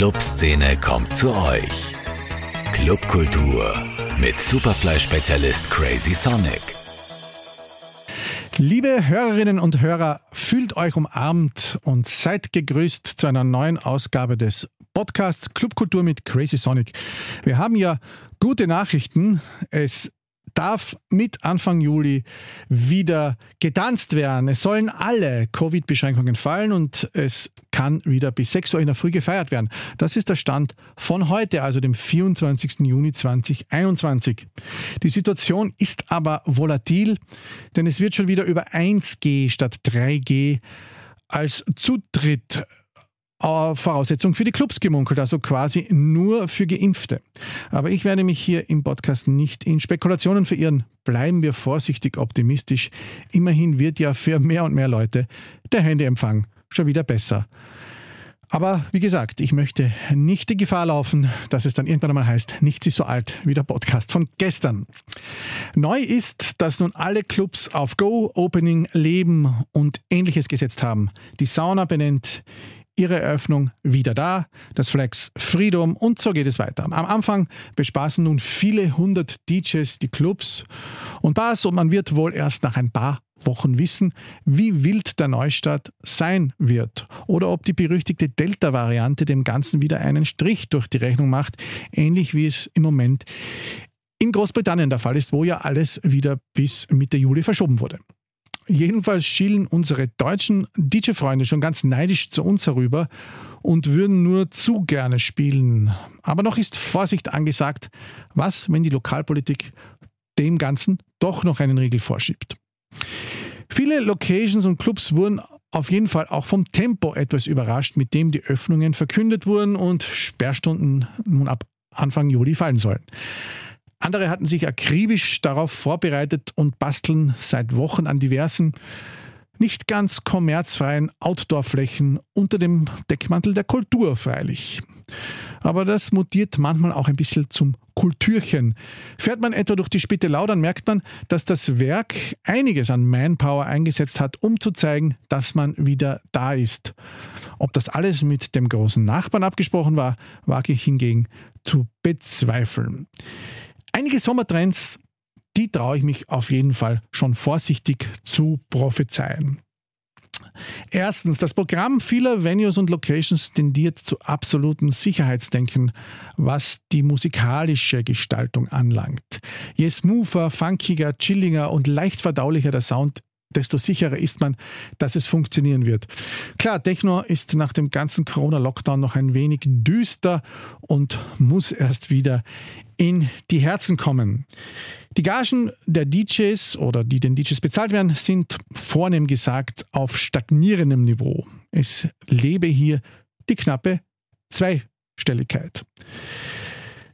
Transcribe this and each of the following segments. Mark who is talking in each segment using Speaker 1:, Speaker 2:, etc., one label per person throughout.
Speaker 1: Clubszene kommt zu euch. Clubkultur mit Superfly-Spezialist Crazy Sonic.
Speaker 2: Liebe Hörerinnen und Hörer, fühlt euch umarmt und seid gegrüßt zu einer neuen Ausgabe des Podcasts Clubkultur mit Crazy Sonic. Wir haben ja gute Nachrichten. Es darf mit Anfang Juli wieder getanzt werden. Es sollen alle Covid-Beschränkungen fallen und es kann wieder bis 6 Uhr in der Früh gefeiert werden. Das ist der Stand von heute, also dem 24. Juni 2021. Die Situation ist aber volatil, denn es wird schon wieder über 1G statt 3G als Zutritt Voraussetzung für die Clubs gemunkelt, also quasi nur für Geimpfte. Aber ich werde mich hier im Podcast nicht in Spekulationen verirren. Bleiben wir vorsichtig optimistisch. Immerhin wird ja für mehr und mehr Leute der Handyempfang schon wieder besser. Aber wie gesagt, ich möchte nicht die Gefahr laufen, dass es dann irgendwann einmal heißt, nichts ist so alt wie der Podcast von gestern. Neu ist, dass nun alle Clubs auf Go, Opening, Leben und ähnliches gesetzt haben. Die Sauna benennt ihre Eröffnung wieder da, das Flex Freedom. Und so geht es weiter. Am Anfang bespaßen nun viele hundert DJs die Clubs. Und Bars und man wird wohl erst nach ein paar Wochen wissen, wie wild der Neustart sein wird. Oder ob die berüchtigte Delta-Variante dem Ganzen wieder einen Strich durch die Rechnung macht, ähnlich wie es im Moment in Großbritannien der Fall ist, wo ja alles wieder bis Mitte Juli verschoben wurde. Jedenfalls schielen unsere deutschen DJ-Freunde schon ganz neidisch zu uns herüber und würden nur zu gerne spielen. Aber noch ist Vorsicht angesagt, was, wenn die Lokalpolitik dem Ganzen doch noch einen Riegel vorschiebt. Viele Locations und Clubs wurden auf jeden Fall auch vom Tempo etwas überrascht, mit dem die Öffnungen verkündet wurden und Sperrstunden nun ab Anfang Juli fallen sollen. Andere hatten sich akribisch darauf vorbereitet und basteln seit Wochen an diversen, nicht ganz kommerzfreien Outdoor-Flächen unter dem Deckmantel der Kultur freilich. Aber das mutiert manchmal auch ein bisschen zum Kulturchen. Fährt man etwa durch die Spitte Laudern, merkt man, dass das Werk einiges an Manpower eingesetzt hat, um zu zeigen, dass man wieder da ist. Ob das alles mit dem großen Nachbarn abgesprochen war, wage ich hingegen zu bezweifeln. Einige Sommertrends, die traue ich mich auf jeden Fall schon vorsichtig zu prophezeien. Erstens, das Programm vieler Venues und Locations tendiert zu absolutem Sicherheitsdenken, was die musikalische Gestaltung anlangt. Je smoother, funkiger, chilliger und leicht verdaulicher der Sound desto sicherer ist man, dass es funktionieren wird. Klar, Techno ist nach dem ganzen Corona-Lockdown noch ein wenig düster und muss erst wieder in die Herzen kommen. Die Gagen der DJs oder die den DJs bezahlt werden, sind vornehm gesagt auf stagnierendem Niveau. Es lebe hier die knappe Zweistelligkeit.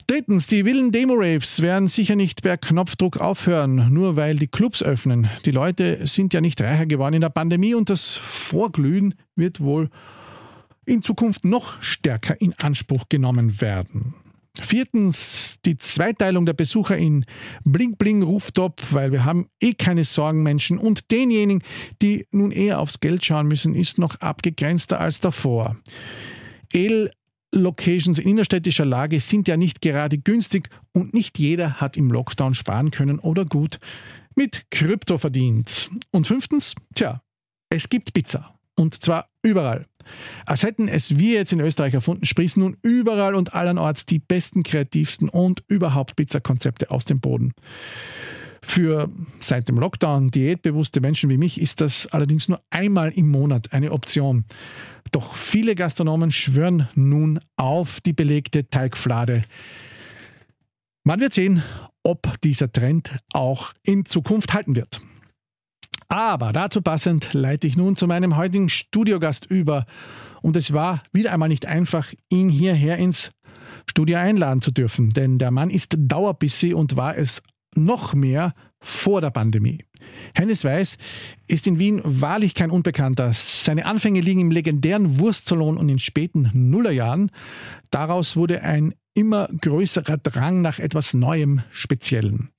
Speaker 2: Drittens, die wilden Demo-Raves werden sicher nicht per Knopfdruck aufhören, nur weil die Clubs öffnen. Die Leute sind ja nicht reicher geworden in der Pandemie und das Vorglühen wird wohl in Zukunft noch stärker in Anspruch genommen werden. Viertens, die Zweiteilung der Besucher in Bling Bling Rooftop, weil wir haben eh keine Sorgenmenschen und denjenigen, die nun eher aufs Geld schauen müssen, ist noch abgegrenzter als davor. El Locations in innerstädtischer Lage sind ja nicht gerade günstig und nicht jeder hat im Lockdown sparen können oder gut mit Krypto verdient. Und fünftens, tja, es gibt Pizza. Und zwar überall. Als hätten es wir jetzt in Österreich erfunden, sprießen nun überall und allerorts die besten, kreativsten und überhaupt Pizzakonzepte aus dem Boden. Für seit dem Lockdown diätbewusste Menschen wie mich ist das allerdings nur einmal im Monat eine Option. Doch viele Gastronomen schwören nun auf die belegte Teigflade. Man wird sehen, ob dieser Trend auch in Zukunft halten wird. Aber dazu passend leite ich nun zu meinem heutigen Studiogast über. Und es war wieder einmal nicht einfach, ihn hierher ins Studio einladen zu dürfen, denn der Mann ist dauerbissig und war es noch mehr vor der Pandemie. Hennes Weiß ist in Wien wahrlich kein Unbekannter. Seine Anfänge liegen im legendären Wurstsalon und in späten Nullerjahren. Daraus wurde ein immer größerer Drang nach etwas Neuem, Speziellem.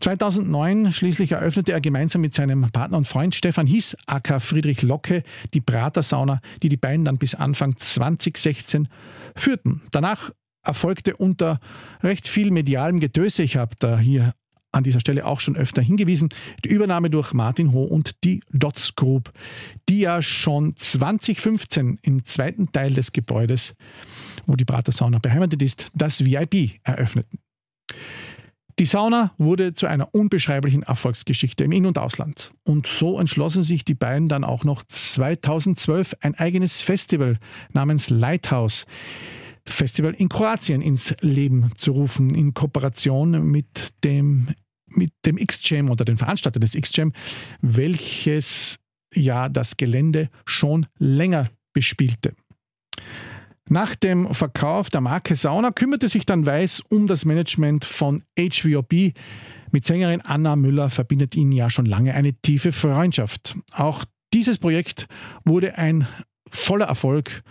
Speaker 2: 2009 schließlich eröffnete er gemeinsam mit seinem Partner und Freund Stefan Hies, aka Friedrich Locke, die Pratersauna, die die beiden dann bis Anfang 2016 führten. Danach erfolgte unter recht viel medialem Getöse, ich habe da hier an dieser Stelle auch schon öfter hingewiesen, die Übernahme durch Martin Ho und die Dots Group, die ja schon 2015 im zweiten Teil des Gebäudes, wo die Prater Sauna beheimatet ist, das VIP eröffneten. Die Sauna wurde zu einer unbeschreiblichen Erfolgsgeschichte im In- und Ausland. Und so entschlossen sich die beiden dann auch noch 2012 ein eigenes Festival namens Lighthouse Festival in Kroatien ins Leben zu rufen, in Kooperation mit dem, mit dem X-Jam oder dem Veranstalter des X-Jam, welches ja das Gelände schon länger bespielte. Nach dem Verkauf der Marke Sauna kümmerte sich dann Weiß um das Management von HVOB. Mit Sängerin Anna Müller verbindet ihn ja schon lange eine tiefe Freundschaft. Auch dieses Projekt wurde ein voller Erfolg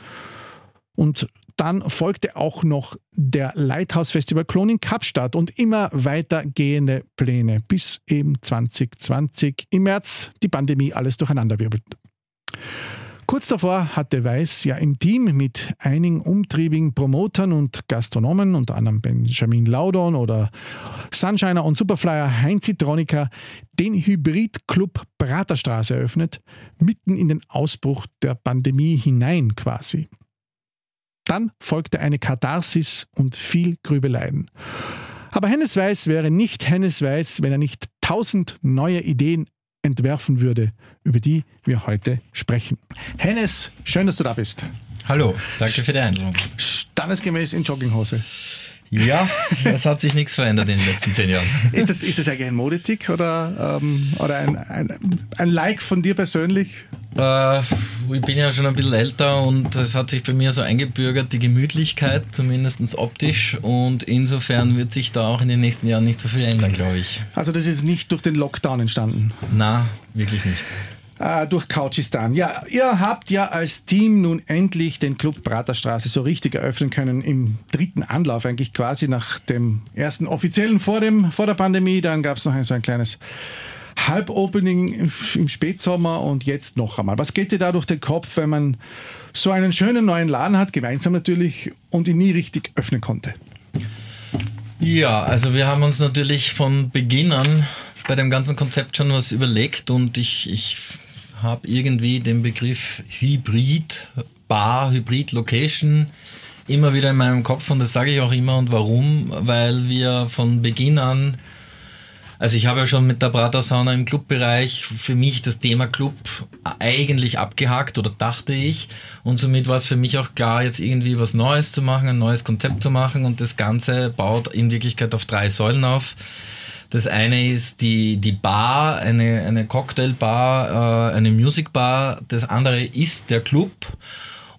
Speaker 2: und dann folgte auch noch der Lighthouse Festival Klon in Kapstadt und immer weitergehende Pläne, bis eben 2020 im März die Pandemie alles durcheinanderwirbelt. Kurz davor hatte Weiß ja im Team mit einigen umtriebigen Promotern und Gastronomen, unter anderem Benjamin Laudon oder Sunshiner und Superflyer Heinz Zitronika, den Hybrid-Club Praterstraße eröffnet, mitten in den Ausbruch der Pandemie hinein quasi. Dann folgte eine Katharsis und viel Grübeleien. Aber Hennes Weiß wäre nicht Hennes Weiß, wenn er nicht tausend neue Ideen entwerfen würde, über die wir heute sprechen. Hennes, schön, dass du da bist.
Speaker 3: Hallo, danke für die Einladung.
Speaker 2: Standesgemäß in Jogginghose.
Speaker 3: Ja, es hat sich nichts verändert in den letzten zehn Jahren.
Speaker 2: Ist das, ist das eigentlich ein Modetick oder, ähm, oder ein, ein, ein Like von dir persönlich?
Speaker 3: Äh, ich bin ja schon ein bisschen älter und es hat sich bei mir so eingebürgert, die Gemütlichkeit, zumindest optisch. Und insofern wird sich da auch in den nächsten Jahren nicht so viel ändern, glaube ich.
Speaker 2: Also das ist nicht durch den Lockdown entstanden?
Speaker 3: Na, wirklich nicht
Speaker 2: äh, durch Couchistan. Ja, ihr habt ja als Team nun endlich den Club Praterstraße so richtig eröffnen können, im dritten Anlauf eigentlich quasi nach dem ersten offiziellen vor, dem, vor der Pandemie. Dann gab es noch ein, so ein kleines Halbopening im Spätsommer und jetzt noch einmal. Was geht dir da durch den Kopf, wenn man so einen schönen neuen Laden hat, gemeinsam natürlich, und ihn nie richtig öffnen konnte?
Speaker 3: Ja, also wir haben uns natürlich von Beginn an bei dem ganzen Konzept schon was überlegt und ich, ich habe irgendwie den Begriff Hybrid, Bar, Hybrid Location immer wieder in meinem Kopf und das sage ich auch immer und warum, weil wir von Beginn an also ich habe ja schon mit der Prater Sauna im Clubbereich für mich das Thema Club eigentlich abgehakt oder dachte ich. Und somit war es für mich auch klar, jetzt irgendwie was Neues zu machen, ein neues Konzept zu machen. Und das Ganze baut in Wirklichkeit auf drei Säulen auf. Das eine ist die, die Bar, eine, eine Cocktailbar, äh, eine Musicbar. Das andere ist der Club.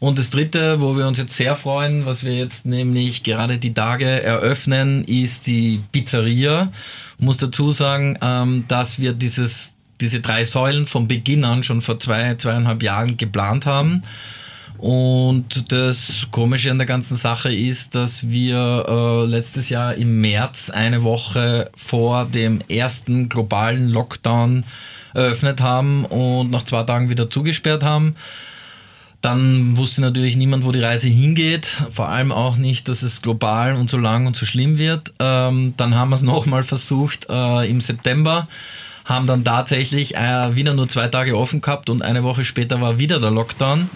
Speaker 3: Und das dritte, wo wir uns jetzt sehr freuen, was wir jetzt nämlich gerade die Tage eröffnen, ist die Pizzeria. Ich muss dazu sagen, ähm, dass wir dieses, diese drei Säulen von Beginn an schon vor zwei, zweieinhalb Jahren geplant haben. Und das Komische an der ganzen Sache ist, dass wir äh, letztes Jahr im März, eine Woche vor dem ersten globalen Lockdown, eröffnet haben und nach zwei Tagen wieder zugesperrt haben. Dann wusste natürlich niemand, wo die Reise hingeht. Vor allem auch nicht, dass es global und so lang und so schlimm wird. Ähm, dann haben wir es nochmal versucht äh, im September haben dann tatsächlich äh, wieder nur zwei Tage offen gehabt und eine Woche später war wieder der Lockdown.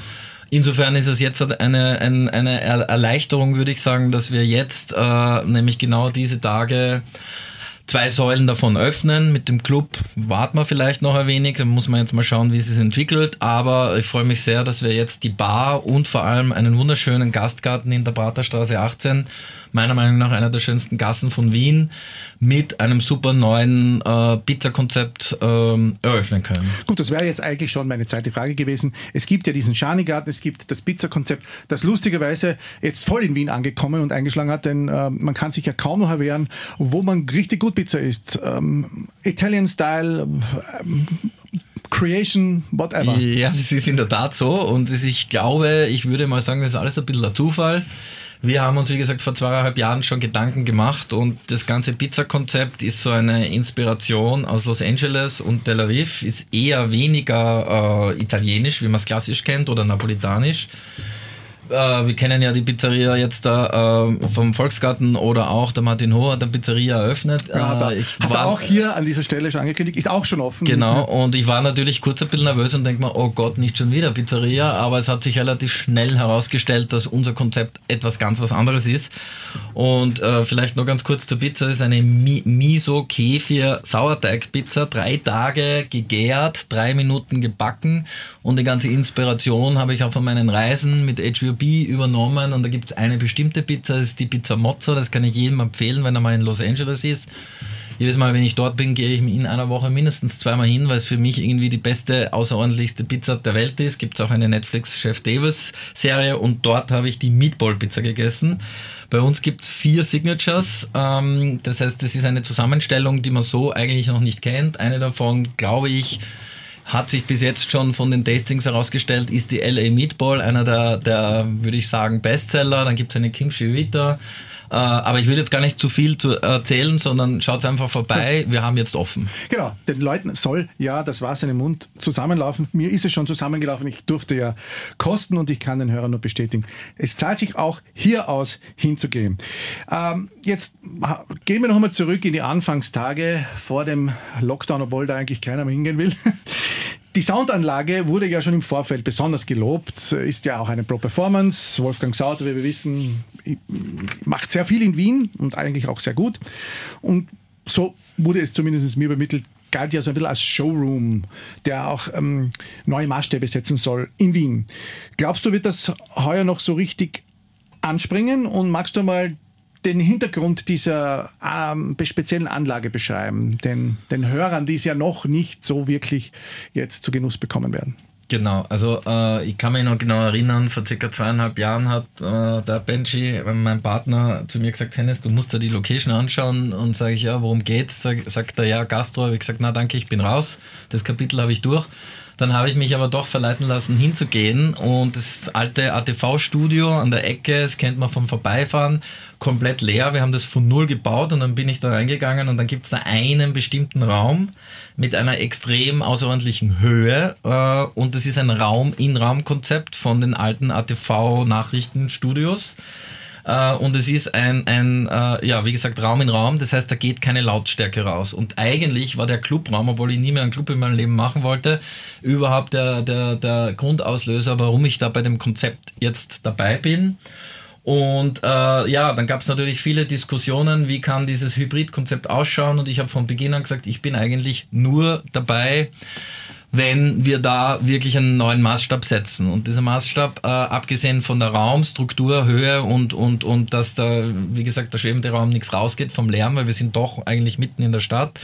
Speaker 3: Insofern ist es jetzt eine, eine, eine Erleichterung, würde ich sagen, dass wir jetzt äh, nämlich genau diese Tage zwei Säulen davon öffnen. Mit dem Club warten wir vielleicht noch ein wenig, dann muss man jetzt mal schauen, wie es sich entwickelt. Aber ich freue mich sehr, dass wir jetzt die Bar und vor allem einen wunderschönen Gastgarten in der Praterstraße 18 meiner Meinung nach einer der schönsten Gassen von Wien, mit einem super neuen äh, Pizza-Konzept ähm, eröffnen können.
Speaker 2: Gut, das wäre jetzt eigentlich schon meine zweite Frage gewesen. Es gibt ja diesen Schanigarten, es gibt das Pizza-Konzept, das lustigerweise jetzt voll in Wien angekommen und eingeschlagen hat, denn äh, man kann sich ja kaum noch erwehren, wo man richtig gut Pizza isst. Ähm, Italian Style, ähm, Creation, whatever.
Speaker 3: Ja, das ist in der Tat so und ich glaube, ich würde mal sagen, das ist alles ein bisschen ein Zufall. Wir haben uns, wie gesagt, vor zweieinhalb Jahren schon Gedanken gemacht und das ganze Pizza-Konzept ist so eine Inspiration aus Los Angeles und Tel Aviv, ist eher weniger äh, italienisch, wie man es klassisch kennt, oder napolitanisch äh, wir kennen ja die Pizzeria jetzt da äh, vom Volksgarten oder auch der Martin Ho hat eine Pizzeria eröffnet.
Speaker 2: Ja, äh, ich hat war, auch hier an dieser Stelle schon angekündigt, ist auch schon offen.
Speaker 3: Genau, und ich war natürlich kurz ein bisschen nervös und denke mir, oh Gott, nicht schon wieder Pizzeria, aber es hat sich relativ schnell herausgestellt, dass unser Konzept etwas ganz was anderes ist. Und äh, vielleicht noch ganz kurz zur Pizza, das ist eine Miso-Kefir-Sauerteig-Pizza, drei Tage gegärt, drei Minuten gebacken und die ganze Inspiration habe ich auch von meinen Reisen mit HBO B übernommen und da gibt es eine bestimmte Pizza, das ist die Pizza Mozza, das kann ich jedem empfehlen, wenn er mal in Los Angeles ist. Jedes Mal, wenn ich dort bin, gehe ich in einer Woche mindestens zweimal hin, weil es für mich irgendwie die beste, außerordentlichste Pizza der Welt ist. Gibt es auch eine Netflix Chef Davis Serie und dort habe ich die Meatball Pizza gegessen. Bei uns gibt es vier Signatures. Ähm, das heißt, das ist eine Zusammenstellung, die man so eigentlich noch nicht kennt. Eine davon, glaube ich, hat sich bis jetzt schon von den Tastings herausgestellt, ist die LA Meatball, einer der, der würde ich sagen, Bestseller. Dann gibt es eine Kimchi Vita. Äh, aber ich will jetzt gar nicht zu viel zu erzählen, sondern schaut einfach vorbei. Wir haben jetzt offen.
Speaker 2: Genau, den Leuten soll ja das Wasser in den Mund zusammenlaufen. Mir ist es schon zusammengelaufen. Ich durfte ja kosten und ich kann den Hörern nur bestätigen. Es zahlt sich auch hier aus hinzugehen. Ähm, jetzt gehen wir noch einmal zurück in die Anfangstage vor dem Lockdown, obwohl da eigentlich keiner mehr hingehen will. Die Soundanlage wurde ja schon im Vorfeld besonders gelobt, ist ja auch eine Pro-Performance. Wolfgang Sauter, wie wir wissen, macht sehr viel in Wien und eigentlich auch sehr gut. Und so wurde es zumindest mir übermittelt, galt ja so ein bisschen als Showroom, der auch ähm, neue Maßstäbe setzen soll in Wien. Glaubst du, wird das heuer noch so richtig anspringen? Und magst du mal den Hintergrund dieser ähm, speziellen Anlage beschreiben, den, den Hörern, die es ja noch nicht so wirklich jetzt zu Genuss bekommen werden?
Speaker 3: Genau, also äh, ich kann mich noch genau erinnern, vor circa zweieinhalb Jahren hat äh, der Benji, äh, mein Partner, zu mir gesagt, Hennes, du musst dir die Location anschauen und sage ich, ja, worum geht's? Sag, sagt er, ja, Gastro. Habe ich gesagt, na danke, ich bin raus. Das Kapitel habe ich durch. Dann habe ich mich aber doch verleiten lassen, hinzugehen und das alte ATV-Studio an der Ecke, das kennt man vom Vorbeifahren, komplett leer. Wir haben das von null gebaut und dann bin ich da reingegangen und dann gibt es da einen bestimmten Raum mit einer extrem außerordentlichen Höhe äh, und das ist ein Raum-in-Raum-Konzept von den alten ATV-Nachrichtenstudios. Äh, und es ist ein, ein äh, ja, wie gesagt, Raum in Raum. Das heißt, da geht keine Lautstärke raus. Und eigentlich war der Clubraum, obwohl ich nie mehr einen Club in meinem Leben machen wollte, überhaupt der, der, der Grundauslöser, warum ich da bei dem Konzept jetzt dabei bin. Und äh, ja, dann gab es natürlich viele Diskussionen, wie kann dieses Hybridkonzept ausschauen. Und ich habe von Beginn an gesagt, ich bin eigentlich nur dabei, wenn wir da wirklich einen neuen Maßstab setzen. Und dieser Maßstab, äh, abgesehen von der Raumstruktur, Höhe und, und, und dass da, wie gesagt, der schwebende Raum nichts rausgeht vom Lärm, weil wir sind doch eigentlich mitten in der Stadt,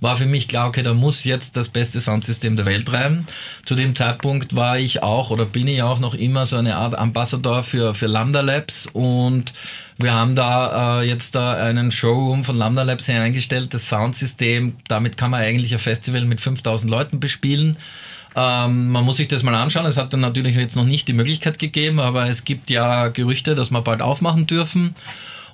Speaker 3: war für mich klar, okay, da muss jetzt das beste Soundsystem der Welt rein. Zu dem Zeitpunkt war ich auch oder bin ich auch noch immer so eine Art Ambassador für, für Lambda Labs und wir haben da äh, jetzt da einen Showroom von Lambda Labs eingestellt, das Soundsystem, damit kann man eigentlich ein Festival mit 5000 Leuten bespielen. Ähm, man muss sich das mal anschauen. Es hat dann natürlich jetzt noch nicht die Möglichkeit gegeben, aber es gibt ja Gerüchte, dass wir bald aufmachen dürfen.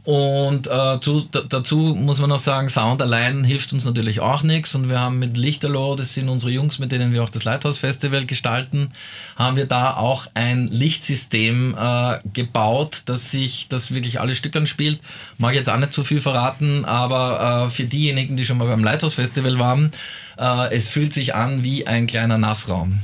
Speaker 3: Und äh, zu, dazu muss man noch sagen, Sound allein hilft uns natürlich auch nichts. Und wir haben mit Lichterloh, das sind unsere Jungs, mit denen wir auch das Lighthouse Festival gestalten, haben wir da auch ein Lichtsystem äh, gebaut, dass sich das wirklich alle Stück anspielt. Mag jetzt auch nicht zu viel verraten, aber äh, für diejenigen, die schon mal beim Lighthouse Festival waren, äh, es fühlt sich an wie ein kleiner Nassraum.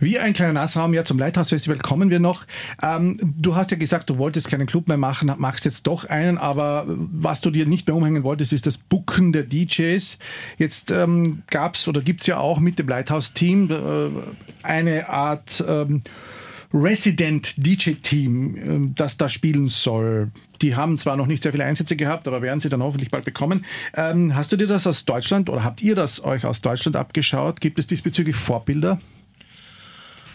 Speaker 2: Wie ein kleiner Nassraum, ja, zum Lighthouse-Festival kommen wir noch. Ähm, du hast ja gesagt, du wolltest keinen Club mehr machen, machst jetzt doch einen, aber was du dir nicht mehr umhängen wolltest, ist das Booken der DJs. Jetzt ähm, gab es oder gibt es ja auch mit dem Lighthouse-Team äh, eine Art ähm, Resident DJ-Team, äh, das da spielen soll. Die haben zwar noch nicht sehr viele Einsätze gehabt, aber werden sie dann hoffentlich bald bekommen. Ähm, hast du dir das aus Deutschland oder habt ihr das euch aus Deutschland abgeschaut? Gibt es diesbezüglich Vorbilder?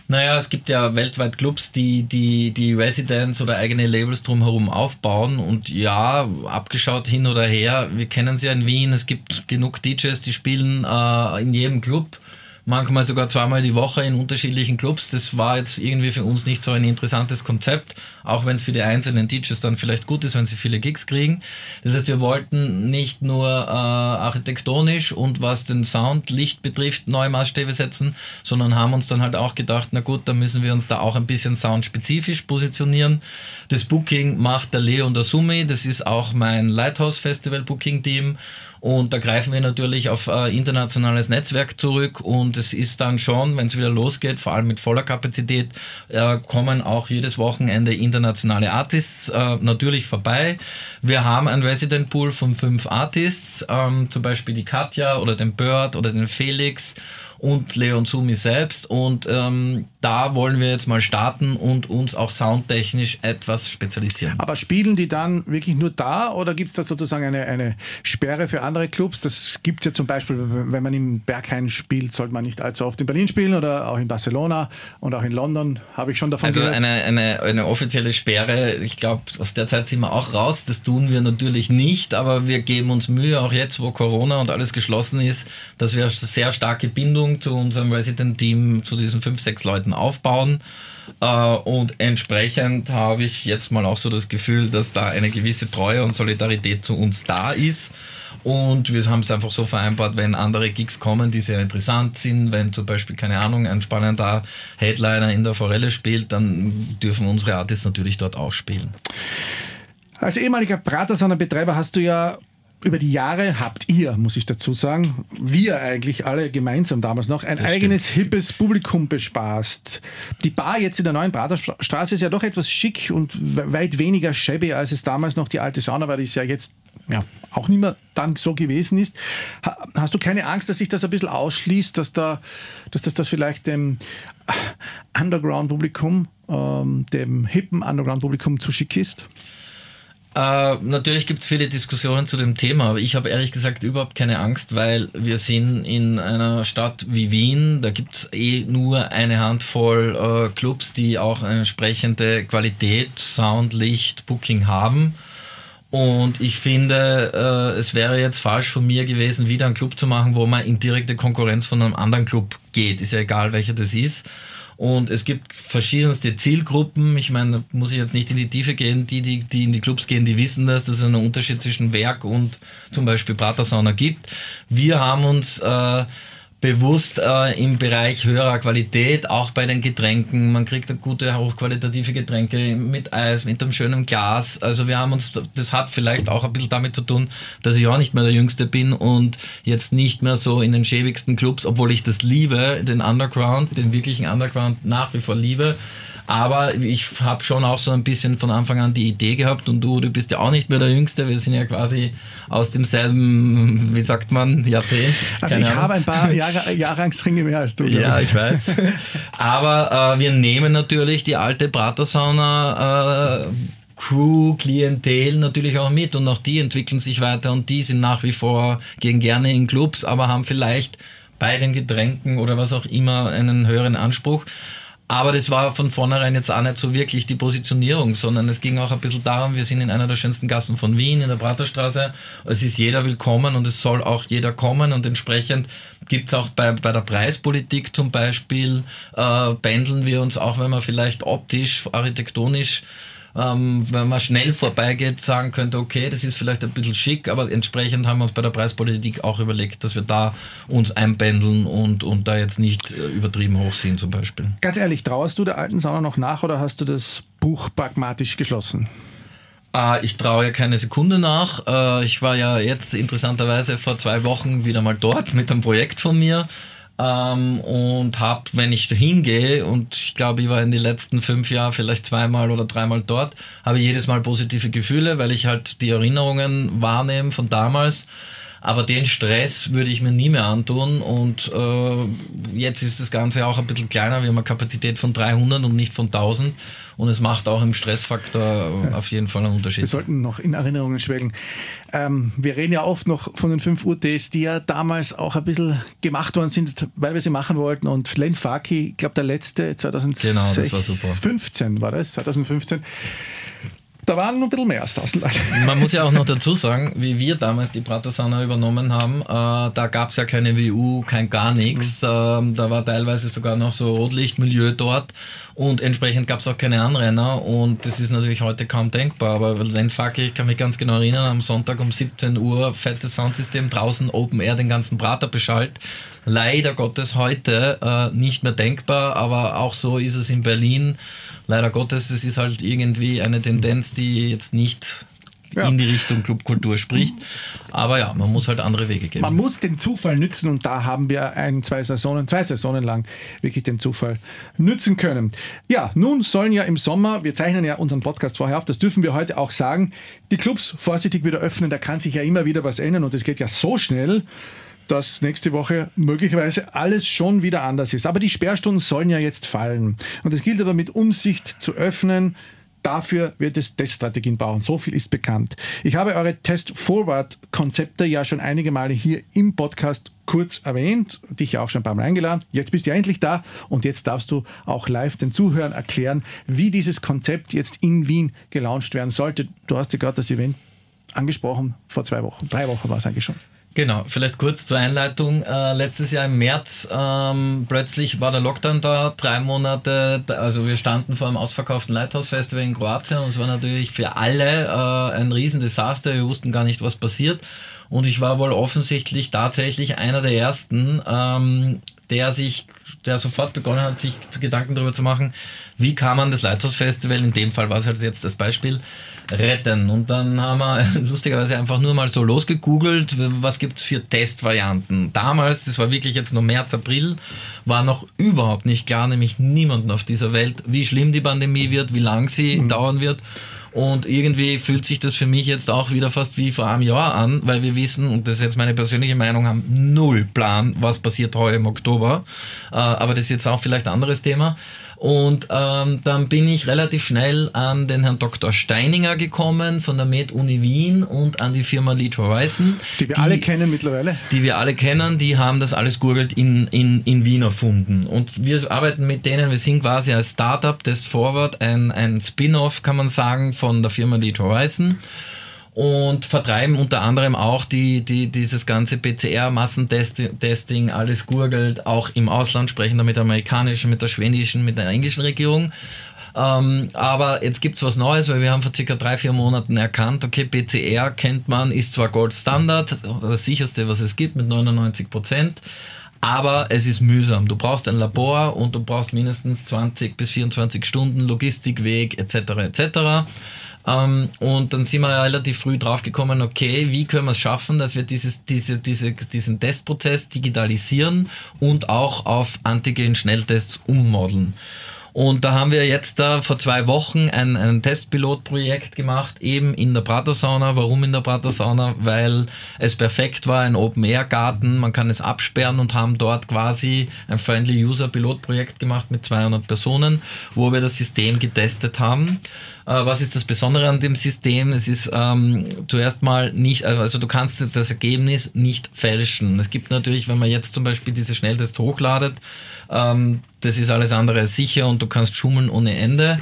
Speaker 3: Naja, es gibt ja weltweit Clubs, die die, die Residents oder eigene Labels drumherum aufbauen. Und ja, abgeschaut hin oder her, wir kennen sie ja in Wien, es gibt genug DJs, die spielen äh, in jedem Club manchmal sogar zweimal die Woche in unterschiedlichen Clubs. Das war jetzt irgendwie für uns nicht so ein interessantes Konzept, auch wenn es für die einzelnen Teachers dann vielleicht gut ist, wenn sie viele Gigs kriegen. Das heißt, wir wollten nicht nur äh, architektonisch und was den Sound, Licht betrifft, neue Maßstäbe setzen, sondern haben uns dann halt auch gedacht, na gut, dann müssen wir uns da auch ein bisschen soundspezifisch positionieren. Das Booking macht der Leo und der Sumi, das ist auch mein Lighthouse Festival Booking Team und da greifen wir natürlich auf äh, internationales Netzwerk zurück und es ist dann schon, wenn es wieder losgeht, vor allem mit voller Kapazität, äh, kommen auch jedes Wochenende internationale Artists äh, natürlich vorbei. Wir haben ein Resident Pool von fünf Artists, ähm, zum Beispiel die Katja oder den Bird oder den Felix und Leon Sumi selbst. Und ähm, da wollen wir jetzt mal starten und uns auch soundtechnisch etwas spezialisieren.
Speaker 2: Aber spielen die dann wirklich nur da oder gibt es da sozusagen eine, eine Sperre für andere Clubs? Das gibt es ja zum Beispiel, wenn man im Berghain spielt, sollte man nicht allzu oft in Berlin spielen oder auch in Barcelona und auch in London, habe ich schon davon
Speaker 3: also
Speaker 2: gehört.
Speaker 3: Also eine, eine, eine offizielle Sperre, ich glaube, aus der Zeit sind wir auch raus. Das tun wir natürlich nicht, aber wir geben uns Mühe, auch jetzt, wo Corona und alles geschlossen ist, dass wir eine sehr starke Bindung zu unserem Resident-Team, zu diesen fünf, sechs Leuten aufbauen. Äh, und entsprechend habe ich jetzt mal auch so das Gefühl, dass da eine gewisse Treue und Solidarität zu uns da ist. Und wir haben es einfach so vereinbart, wenn andere Gigs kommen, die sehr interessant sind, wenn zum Beispiel, keine Ahnung, ein spannender Headliner in der Forelle spielt, dann dürfen unsere Artists natürlich dort auch spielen.
Speaker 2: Als ehemaliger Pratersonner-Betreiber hast du ja über die Jahre habt ihr, muss ich dazu sagen, wir eigentlich alle gemeinsam damals noch, ein das eigenes stimmt. hippes Publikum bespaßt. Die Bar jetzt in der neuen Praterstraße ist ja doch etwas schick und weit weniger shabby, als es damals noch die alte Sauna war, die es ja jetzt ja, auch nicht mehr dann so gewesen ist. Hast du keine Angst, dass sich das ein bisschen ausschließt, dass, da, dass das, das vielleicht dem Underground-Publikum, ähm, dem hippen Underground-Publikum zu schick ist?
Speaker 3: Äh, natürlich gibt es viele Diskussionen zu dem Thema, aber ich habe ehrlich gesagt überhaupt keine Angst, weil wir sind in einer Stadt wie Wien, da gibt es eh nur eine Handvoll äh, Clubs, die auch eine entsprechende Qualität, Sound, Licht, Booking haben. Und ich finde, äh, es wäre jetzt falsch von mir gewesen, wieder einen Club zu machen, wo man in direkte Konkurrenz von einem anderen Club geht. Ist ja egal, welcher das ist. Und es gibt verschiedenste Zielgruppen. Ich meine, muss ich jetzt nicht in die Tiefe gehen. Die, die, die in die Clubs gehen, die wissen das, dass es einen Unterschied zwischen Werk und zum Beispiel Pratersauna gibt. Wir haben uns äh, bewusst äh, im Bereich höherer Qualität, auch bei den Getränken. Man kriegt gute, hochqualitative Getränke mit Eis, mit einem schönen Glas. Also wir haben uns, das hat vielleicht auch ein bisschen damit zu tun, dass ich auch nicht mehr der Jüngste bin und jetzt nicht mehr so in den schäbigsten Clubs, obwohl ich das liebe, den Underground, den wirklichen Underground nach wie vor liebe aber ich habe schon auch so ein bisschen von Anfang an die Idee gehabt und du, du bist ja auch nicht mehr der Jüngste. Wir sind ja quasi aus demselben, wie sagt man, Jahrzehnt.
Speaker 2: Also Keine ich Ahnung. habe ein paar Jahr Jahrgangsringe mehr als du.
Speaker 3: Ja, ich weiß. Aber äh, wir nehmen natürlich die alte Pratersauna äh, Crew, Klientel natürlich auch mit und auch die entwickeln sich weiter und die sind nach wie vor, gehen gerne in Clubs, aber haben vielleicht bei den Getränken oder was auch immer einen höheren Anspruch. Aber das war von vornherein jetzt auch nicht so wirklich die Positionierung, sondern es ging auch ein bisschen darum, wir sind in einer der schönsten Gassen von Wien, in der Praterstraße. Es ist jeder willkommen und es soll auch jeder kommen und entsprechend gibt es auch bei, bei der Preispolitik zum Beispiel, äh, pendeln wir uns auch, wenn man vielleicht optisch, architektonisch ähm, wenn man schnell vorbeigeht, sagen könnte, okay, das ist vielleicht ein bisschen schick, aber entsprechend haben wir uns bei der Preispolitik auch überlegt, dass wir da uns einpendeln und, und da jetzt nicht äh, übertrieben hoch sind zum Beispiel.
Speaker 2: Ganz ehrlich, trauerst du der alten Sauna noch nach oder hast du das Buch pragmatisch geschlossen?
Speaker 3: Äh, ich traue ja keine Sekunde nach. Äh, ich war ja jetzt interessanterweise vor zwei Wochen wieder mal dort mit einem Projekt von mir ähm, und habe, wenn ich hingehe, und ich glaube, ich war in den letzten fünf Jahren vielleicht zweimal oder dreimal dort, habe jedes Mal positive Gefühle, weil ich halt die Erinnerungen wahrnehme von damals. Aber den Stress würde ich mir nie mehr antun. Und äh, jetzt ist das Ganze auch ein bisschen kleiner. Wir haben eine Kapazität von 300 und nicht von 1000. Und es macht auch im Stressfaktor auf jeden Fall einen Unterschied.
Speaker 2: Wir sollten noch in Erinnerungen schwelgen. Ähm, wir reden ja oft noch von den 5 UTs, die ja damals auch ein bisschen gemacht worden sind, weil wir sie machen wollten. Und Len Faki, ich glaube, der letzte 2015
Speaker 3: genau, das war super.
Speaker 2: 15 war das, 2015 da waren noch ein bisschen mehr als 1000 Leute.
Speaker 3: Man muss ja auch noch dazu sagen, wie wir damals die Pratasana übernommen haben, äh, da gab es ja keine WU, kein gar nichts. Mhm. Ähm, da war teilweise sogar noch so Rotlichtmilieu dort und entsprechend gab es auch keine Anrenner und das ist natürlich heute kaum denkbar. Aber den Fuck, ich kann mich ganz genau erinnern, am Sonntag um 17 Uhr fettes Soundsystem draußen Open Air den ganzen Prater beschallt. Leider Gottes heute äh, nicht mehr denkbar, aber auch so ist es in Berlin leider Gottes, es ist halt irgendwie eine Tendenz, die jetzt nicht ja. in die Richtung Clubkultur spricht. Aber ja, man muss halt andere Wege gehen.
Speaker 2: Man muss den Zufall nützen und da haben wir ein, zwei Saisonen, zwei Saisonen lang wirklich den Zufall nützen können. Ja, nun sollen ja im Sommer, wir zeichnen ja unseren Podcast vorher auf, das dürfen wir heute auch sagen, die Clubs vorsichtig wieder öffnen, da kann sich ja immer wieder was ändern und es geht ja so schnell dass nächste Woche möglicherweise alles schon wieder anders ist. Aber die Sperrstunden sollen ja jetzt fallen. Und es gilt aber mit Umsicht zu öffnen. Dafür wird es Teststrategien bauen. So viel ist bekannt. Ich habe eure Test-Forward-Konzepte ja schon einige Male hier im Podcast kurz erwähnt, dich ja auch schon ein paar Mal eingeladen. Jetzt bist du endlich da und jetzt darfst du auch live den Zuhörern erklären, wie dieses Konzept jetzt in Wien gelauncht werden sollte. Du hast ja gerade das Event angesprochen vor zwei Wochen, drei Wochen war es eigentlich schon.
Speaker 3: Genau, vielleicht kurz zur Einleitung. Äh, letztes Jahr im März ähm, plötzlich war der Lockdown da, drei Monate, also wir standen vor einem ausverkauften Lighthouse-Festival in Kroatien und es war natürlich für alle äh, ein Riesendesaster, wir wussten gar nicht, was passiert. Und ich war wohl offensichtlich tatsächlich einer der ersten, ähm, der sich, der sofort begonnen hat, sich Gedanken darüber zu machen, wie kann man das Lighthouse Festival, in dem Fall war es halt jetzt das Beispiel, retten. Und dann haben wir lustigerweise einfach nur mal so losgegoogelt, was gibt's für Testvarianten. Damals, das war wirklich jetzt nur März, April, war noch überhaupt nicht klar, nämlich niemanden auf dieser Welt, wie schlimm die Pandemie wird, wie lang sie mhm. dauern wird. Und irgendwie fühlt sich das für mich jetzt auch wieder fast wie vor einem Jahr an, weil wir wissen, und das ist jetzt meine persönliche Meinung, haben null Plan, was passiert heuer im Oktober. Äh, aber das ist jetzt auch vielleicht ein anderes Thema. Und ähm, dann bin ich relativ schnell an den Herrn Dr. Steininger gekommen von der Med Uni Wien und an die Firma Lead Horizon.
Speaker 2: Die wir die, alle kennen mittlerweile.
Speaker 3: Die wir alle kennen, die haben das alles gurgelt in, in, in Wien erfunden. Und wir arbeiten mit denen, wir sind quasi als Startup Test Forward ein, ein Spin-off, kann man sagen, von der Firma Lead Horizon und vertreiben unter anderem auch die, die, dieses ganze PCR-Massentesting, alles gurgelt, auch im Ausland, sprechen da mit der amerikanischen, mit der schwedischen, mit der englischen Regierung. Ähm, aber jetzt gibt's was Neues, weil wir haben vor circa drei, vier Monaten erkannt, okay, PCR kennt man, ist zwar Gold Standard, das sicherste, was es gibt, mit 99 Prozent, aber es ist mühsam. Du brauchst ein Labor und du brauchst mindestens 20 bis 24 Stunden Logistikweg etc. etc. Ähm, und dann sind wir relativ früh draufgekommen, okay, wie können wir es schaffen, dass wir dieses, diese, diese, diesen Testprozess digitalisieren und auch auf Antigen-Schnelltests ummodeln. Und da haben wir jetzt da vor zwei Wochen ein, ein Testpilotprojekt gemacht, eben in der Pratersauna. Warum in der Pratersauna? Weil es perfekt war, ein Open-Air-Garten, man kann es absperren und haben dort quasi ein Friendly User Pilotprojekt gemacht mit 200 Personen, wo wir das System getestet haben. Äh, was ist das Besondere an dem System? Es ist ähm, zuerst mal nicht, also du kannst jetzt das Ergebnis nicht fälschen. Es gibt natürlich, wenn man jetzt zum Beispiel diese Schnelltest hochladet, ähm, das ist alles andere sicher und du kannst schummeln ohne Ende.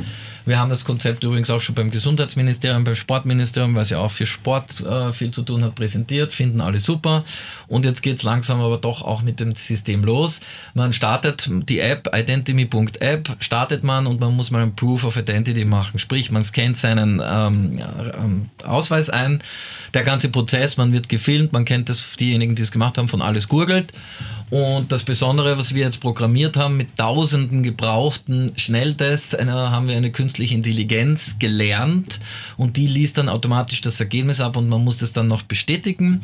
Speaker 3: Wir haben das Konzept übrigens auch schon beim Gesundheitsministerium, beim Sportministerium, was ja auch für Sport äh, viel zu tun hat, präsentiert, finden alle super. Und jetzt geht's langsam aber doch auch mit dem System los. Man startet die App, identity.app, startet man und man muss mal ein Proof of Identity machen. Sprich, man scannt seinen ähm, ähm, Ausweis ein. Der ganze Prozess, man wird gefilmt, man kennt das, diejenigen, die es gemacht haben, von alles gurgelt. Und das Besondere, was wir jetzt programmiert haben, mit tausenden gebrauchten Schnelltests, einer, haben wir eine künstliche Intelligenz gelernt und die liest dann automatisch das Ergebnis ab und man muss das dann noch bestätigen.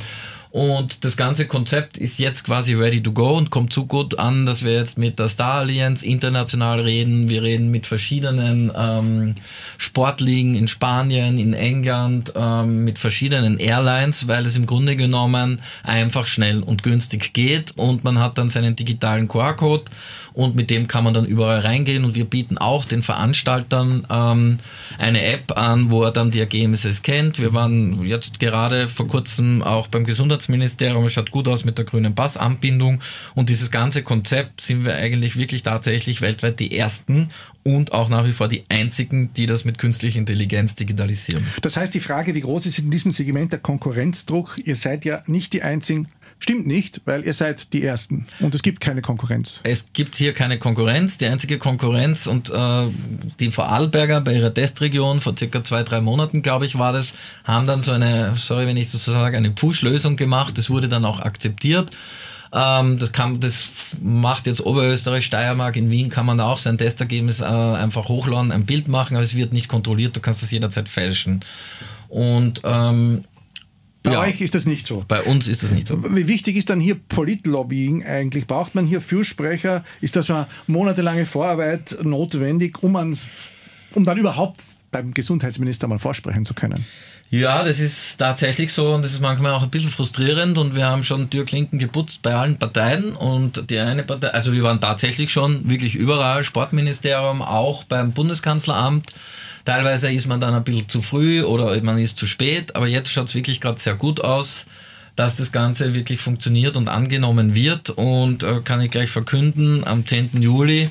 Speaker 3: Und das ganze Konzept ist jetzt quasi ready to go und kommt so gut an, dass wir jetzt mit der Star Alliance international reden. Wir reden mit verschiedenen ähm, Sportligen in Spanien, in England, ähm, mit verschiedenen Airlines, weil es im Grunde genommen einfach schnell und günstig geht und man hat dann seinen digitalen QR-Code und mit dem kann man dann überall reingehen und wir bieten auch den Veranstaltern ähm, eine App an, wo er dann die Ergebnisse kennt. Wir waren jetzt gerade vor kurzem auch beim Gesundheitsministerium, es schaut gut aus mit der grünen Passanbindung. Und dieses ganze Konzept sind wir eigentlich wirklich tatsächlich weltweit die ersten und auch nach wie vor die einzigen, die das mit künstlicher Intelligenz digitalisieren.
Speaker 2: Das heißt, die Frage, wie groß ist in diesem Segment der Konkurrenzdruck? Ihr seid ja nicht die einzigen. Stimmt nicht, weil ihr seid die Ersten und es gibt keine Konkurrenz.
Speaker 3: Es gibt hier keine Konkurrenz. Die einzige Konkurrenz und äh, die Vorarlberger bei ihrer Testregion vor circa zwei, drei Monaten, glaube ich, war das, haben dann so eine, sorry, wenn ich so sage, eine Push-Lösung gemacht. Das wurde dann auch akzeptiert. Ähm, das, kann, das macht jetzt Oberösterreich, Steiermark, in Wien kann man da auch sein Testergebnis äh, einfach hochladen, ein Bild machen, aber es wird nicht kontrolliert, du kannst das jederzeit fälschen. Und ähm,
Speaker 2: bei
Speaker 3: ja,
Speaker 2: euch ist das nicht so.
Speaker 3: Bei uns ist das nicht so.
Speaker 2: Wie wichtig ist dann hier Politlobbying eigentlich? Braucht man hier Fürsprecher? Ist da schon eine monatelange Vorarbeit notwendig, um, an, um dann überhaupt beim Gesundheitsminister mal vorsprechen zu können?
Speaker 3: Ja, das ist tatsächlich so und das ist manchmal auch ein bisschen frustrierend und wir haben schon Türklinken geputzt bei allen Parteien und die eine Partei, also wir waren tatsächlich schon wirklich überall, Sportministerium, auch beim Bundeskanzleramt. Teilweise ist man dann ein bisschen zu früh oder man ist zu spät, aber jetzt schaut es wirklich gerade sehr gut aus, dass das Ganze wirklich funktioniert und angenommen wird und äh, kann ich gleich verkünden, am 10. Juli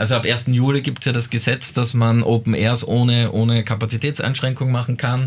Speaker 3: also ab 1. Juli gibt es ja das Gesetz, dass man Open Airs ohne, ohne Kapazitätseinschränkung machen kann.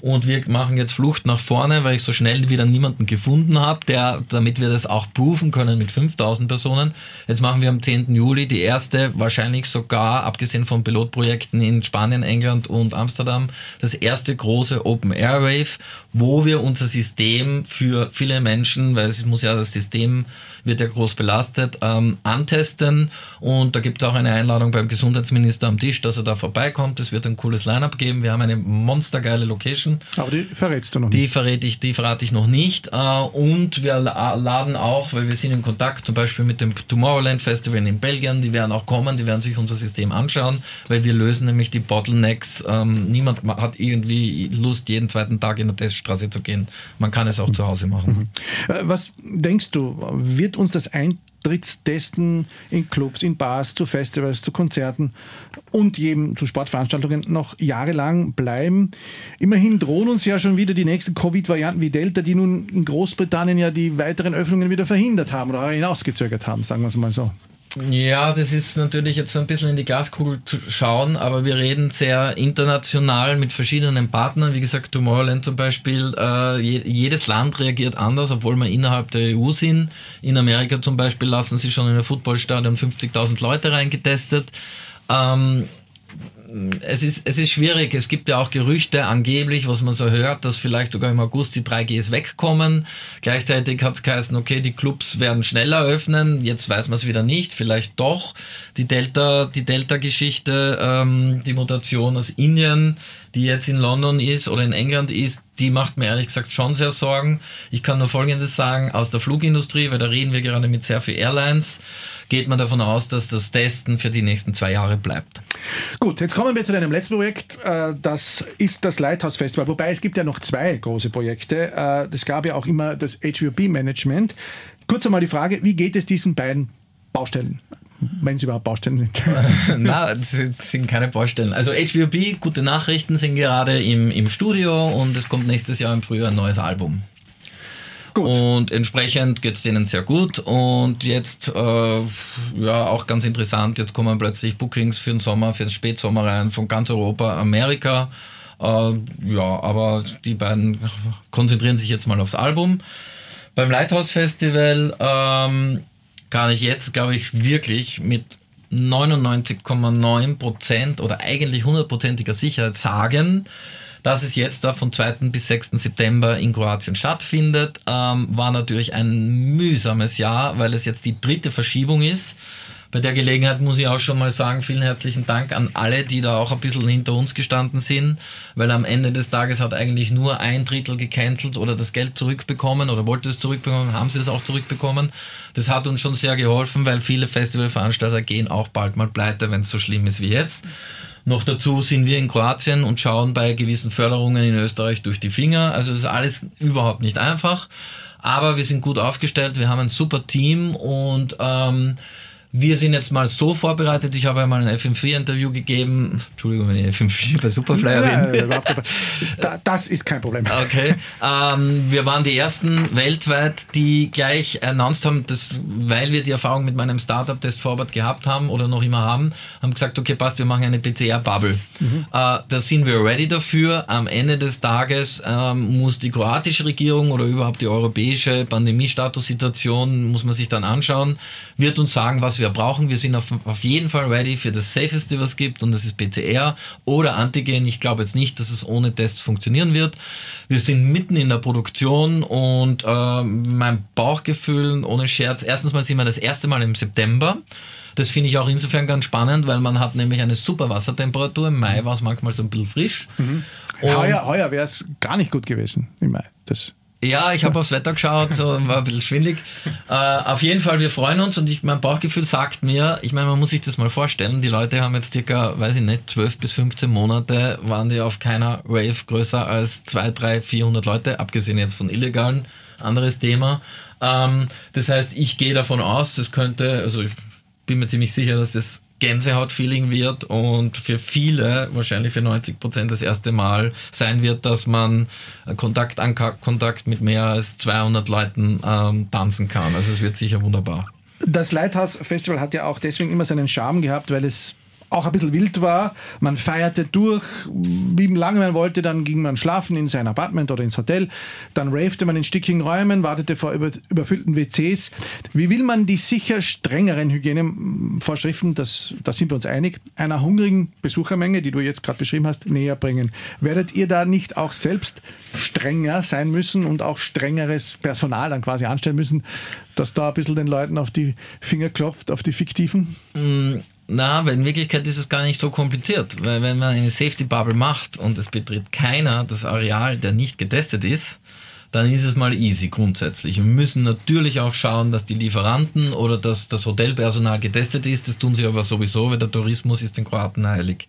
Speaker 3: Und wir machen jetzt Flucht nach vorne, weil ich so schnell wieder niemanden gefunden habe, der, damit wir das auch prüfen können mit 5000 Personen. Jetzt machen wir am 10. Juli die erste, wahrscheinlich sogar, abgesehen von Pilotprojekten in Spanien, England und Amsterdam, das erste große Open Air Wave, wo wir unser System für viele Menschen, weil es muss ja das System wird ja groß belastet, ähm, antesten. Und da gibt es auch eine Einladung beim Gesundheitsminister am Tisch, dass er da vorbeikommt. Es wird ein cooles Line-up geben. Wir haben eine monstergeile Location
Speaker 2: aber die verrätst du noch
Speaker 3: nicht. Die verrate ich, die verrate ich noch nicht. Äh, und wir laden auch, weil wir sind in Kontakt zum Beispiel mit dem Tomorrowland Festival in Belgien, die werden auch kommen, die werden sich unser System anschauen, weil wir lösen nämlich die Bottlenecks. Ähm, niemand hat irgendwie Lust, jeden zweiten Tag in der Teststraße zu gehen. Man kann es auch mhm. zu Hause machen.
Speaker 2: Mhm. Äh, was denkst du, wird uns das ein Eintrittstesten in Clubs, in Bars, zu Festivals, zu Konzerten und eben zu Sportveranstaltungen noch jahrelang bleiben. Immerhin drohen uns ja schon wieder die nächsten Covid-Varianten wie Delta, die nun in Großbritannien ja die weiteren Öffnungen wieder verhindert haben oder hinausgezögert haben, sagen wir es mal so.
Speaker 3: Ja, das ist natürlich jetzt so ein bisschen in die Glaskugel zu schauen, aber wir reden sehr international mit verschiedenen Partnern. Wie gesagt, Tomorrowland zum Beispiel, äh, jedes Land reagiert anders, obwohl wir innerhalb der EU sind. In Amerika zum Beispiel lassen sie schon in ein Footballstadion 50.000 Leute reingetestet. Ähm, es ist, es ist schwierig. Es gibt ja auch Gerüchte, angeblich, was man so hört, dass vielleicht sogar im August die 3Gs wegkommen. Gleichzeitig hat es geheißen, okay, die Clubs werden schneller öffnen. Jetzt weiß man es wieder nicht. Vielleicht doch. Die Delta, die Delta-Geschichte, ähm, die Mutation aus Indien, die jetzt in London ist oder in England ist, die macht mir ehrlich gesagt schon sehr Sorgen. Ich kann nur Folgendes sagen, aus der Flugindustrie, weil da reden wir gerade mit sehr vielen Airlines, geht man davon aus, dass das Testen für die nächsten zwei Jahre bleibt.
Speaker 2: Gut, jetzt kommen wir zu deinem letzten Projekt. Äh, das ist das Lighthouse Festival. Wobei es gibt ja noch zwei große Projekte. Es äh, gab ja auch immer das HVB Management. Kurz einmal die Frage, wie geht es diesen beiden Baustellen? Wenn es überhaupt Baustellen sind.
Speaker 3: Nein, das sind keine Baustellen. Also HVB, gute Nachrichten, sind gerade im, im Studio und es kommt nächstes Jahr im Frühjahr ein neues Album. Gut. Und entsprechend geht es denen sehr gut. Und jetzt, äh, ja, auch ganz interessant, jetzt kommen plötzlich Bookings für den Sommer, für den Spätsommer rein von ganz Europa, Amerika. Äh, ja, aber die beiden konzentrieren sich jetzt mal aufs Album. Beim Lighthouse Festival ähm, kann ich jetzt, glaube ich, wirklich mit 99,9 Prozent oder eigentlich hundertprozentiger Sicherheit sagen, dass es jetzt da von 2. bis 6. September in Kroatien stattfindet. Ähm, war natürlich ein mühsames Jahr, weil es jetzt die dritte Verschiebung ist. Bei der Gelegenheit muss ich auch schon mal sagen, vielen herzlichen Dank an alle, die da auch ein bisschen hinter uns gestanden sind, weil am Ende des Tages hat eigentlich nur ein Drittel gecancelt oder das Geld zurückbekommen oder wollte es zurückbekommen, haben sie es auch zurückbekommen. Das hat uns schon sehr geholfen, weil viele Festivalveranstalter gehen auch bald mal pleite, wenn es so schlimm ist wie jetzt. Noch dazu sind wir in Kroatien und schauen bei gewissen Förderungen in Österreich durch die Finger. Also es ist alles überhaupt nicht einfach. Aber wir sind gut aufgestellt, wir haben ein super Team und ähm, wir sind jetzt mal so vorbereitet. Ich habe einmal ein FM4-Interview gegeben. Entschuldigung, wenn ich FM4 bei Superfly erwähne.
Speaker 2: das ist kein Problem.
Speaker 3: Okay. Ähm, wir waren die ersten weltweit, die gleich announced haben, dass, weil wir die Erfahrung mit meinem Startup Test Forward gehabt haben oder noch immer haben, haben gesagt, okay, passt, wir machen eine PCR-Bubble. Mhm. Äh, da sind wir ready dafür. Am Ende des Tages ähm, muss die kroatische Regierung oder überhaupt die europäische Pandemiestatus-Situation, muss man sich dann anschauen, wird uns sagen, was wir wir brauchen. Wir sind auf, auf jeden Fall ready für das Safeste, was es gibt, und das ist PCR oder Antigen. Ich glaube jetzt nicht, dass es ohne Tests funktionieren wird. Wir sind mitten in der Produktion und äh, mein Bauchgefühl, ohne Scherz, erstens mal sind wir das erste Mal im September. Das finde ich auch insofern ganz spannend, weil man hat nämlich eine super Wassertemperatur. Im Mai war es manchmal so ein bisschen frisch.
Speaker 2: Mhm. Heuer, heuer wäre es gar nicht gut gewesen im Mai. Das
Speaker 3: ja, ich habe aufs Wetter geschaut, so war ein bisschen schwindig. Äh, auf jeden Fall, wir freuen uns und ich, mein Bauchgefühl sagt mir, ich meine, man muss sich das mal vorstellen, die Leute haben jetzt circa, weiß ich nicht, 12 bis 15 Monate, waren die auf keiner Rave größer als 2, 3, 400 Leute, abgesehen jetzt von illegalen, anderes Thema. Ähm, das heißt, ich gehe davon aus, es könnte, also ich bin mir ziemlich sicher, dass das Gänsehaut-Feeling wird und für viele, wahrscheinlich für 90 Prozent das erste Mal sein wird, dass man Kontakt an Kontakt mit mehr als 200 Leuten ähm, tanzen kann. Also es wird sicher wunderbar.
Speaker 2: Das Lighthouse Festival hat ja auch deswegen immer seinen Charme gehabt, weil es auch ein bisschen wild war. Man feierte durch, wie lange man wollte, dann ging man schlafen in sein Apartment oder ins Hotel, dann ravete man in stickigen Räumen, wartete vor über, überfüllten WCs. Wie will man die sicher strengeren Hygienevorschriften, das, da sind wir uns einig, einer hungrigen Besuchermenge, die du jetzt gerade beschrieben hast, näher bringen? Werdet ihr da nicht auch selbst strenger sein müssen und auch strengeres Personal dann quasi anstellen müssen, dass da ein bisschen den Leuten auf die Finger klopft, auf die fiktiven?
Speaker 3: Mm, na, aber in Wirklichkeit ist es gar nicht so kompliziert, weil wenn man eine Safety Bubble macht und es betritt keiner das Areal, der nicht getestet ist, dann ist es mal easy grundsätzlich. Wir müssen natürlich auch schauen, dass die Lieferanten oder dass das Hotelpersonal getestet ist. Das tun sie aber sowieso, weil der Tourismus ist den Kroaten heilig.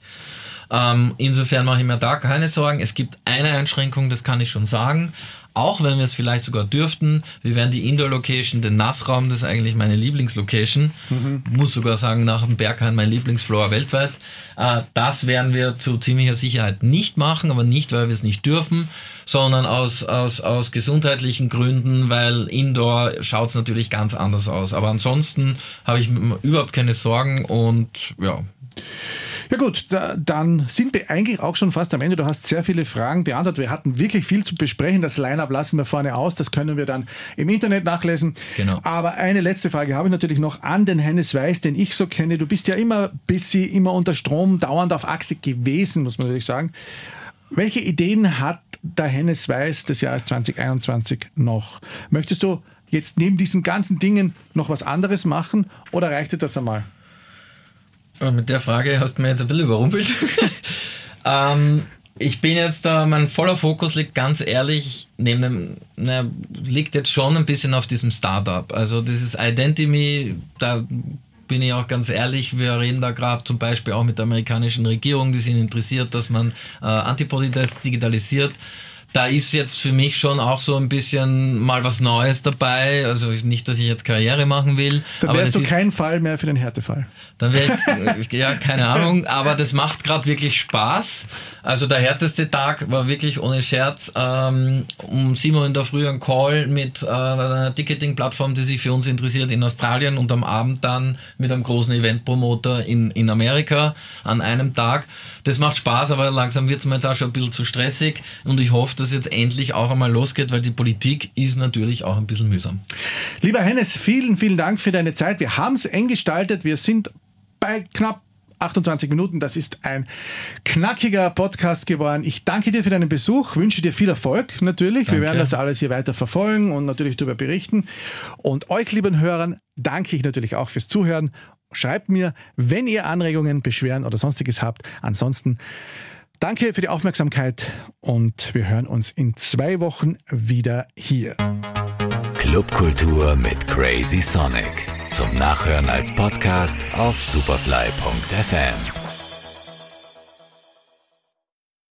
Speaker 3: Ähm, insofern mache ich mir da keine Sorgen. Es gibt eine Einschränkung, das kann ich schon sagen auch wenn wir es vielleicht sogar dürften, wir werden die Indoor-Location, den Nassraum, das ist eigentlich meine Lieblingslocation, mhm. muss sogar sagen, nach dem Berghain mein Lieblingsfloor weltweit. Äh, das werden wir zu ziemlicher Sicherheit nicht machen, aber nicht, weil wir es nicht dürfen, sondern aus, aus, aus gesundheitlichen Gründen, weil Indoor schaut es natürlich ganz anders aus. Aber ansonsten habe ich überhaupt keine Sorgen und ja.
Speaker 2: Ja gut, da, dann sind wir eigentlich auch schon fast am Ende. Du hast sehr viele Fragen beantwortet. Wir hatten wirklich viel zu besprechen. Das Line-Up lassen wir vorne aus. Das können wir dann im Internet nachlesen.
Speaker 3: Genau.
Speaker 2: Aber eine letzte Frage habe ich natürlich noch an den Hennes Weiß, den ich so kenne. Du bist ja immer busy, immer unter Strom, dauernd auf Achse gewesen, muss man natürlich sagen. Welche Ideen hat der Hennes Weiß des Jahres 2021 noch? Möchtest du jetzt neben diesen ganzen Dingen noch was anderes machen oder reicht dir das einmal?
Speaker 3: Mit der Frage hast du mir jetzt ein bisschen überrumpelt. ähm, ich bin jetzt da, mein voller Fokus liegt ganz ehrlich neben dem, na, liegt jetzt schon ein bisschen auf diesem Startup. Also dieses Identity, da bin ich auch ganz ehrlich, wir reden da gerade zum Beispiel auch mit der amerikanischen Regierung, die sind interessiert, dass man äh, Antibody-Tests digitalisiert da ist jetzt für mich schon auch so ein bisschen mal was Neues dabei. Also nicht, dass ich jetzt Karriere machen will.
Speaker 2: Dann wärst du kein Fall mehr für den Härtefall.
Speaker 3: Dann wäre ich, ja, keine Ahnung, aber das macht gerade wirklich Spaß. Also der härteste Tag war wirklich ohne Scherz ähm, um 7 Uhr in der Früh ein Call mit äh, einer Ticketing-Plattform, die sich für uns interessiert in Australien und am Abend dann mit einem großen Event-Promoter in, in Amerika an einem Tag. Das macht Spaß, aber langsam wird es mir jetzt auch schon ein bisschen zu stressig und ich hoffe, dass das jetzt endlich auch einmal losgeht, weil die Politik ist natürlich auch ein bisschen mühsam.
Speaker 2: Lieber Hennes, vielen, vielen Dank für deine Zeit. Wir haben es eng gestaltet. Wir sind bei knapp 28 Minuten. Das ist ein knackiger Podcast geworden. Ich danke dir für deinen Besuch, wünsche dir viel Erfolg natürlich. Danke. Wir werden das alles hier weiter verfolgen und natürlich darüber berichten. Und euch, lieben Hörern, danke ich natürlich auch fürs Zuhören. Schreibt mir, wenn ihr Anregungen, Beschwerden oder sonstiges habt. Ansonsten Danke für die Aufmerksamkeit und wir hören uns in zwei Wochen wieder hier.
Speaker 1: Clubkultur mit Crazy Sonic. Zum Nachhören als Podcast auf superfly.fm.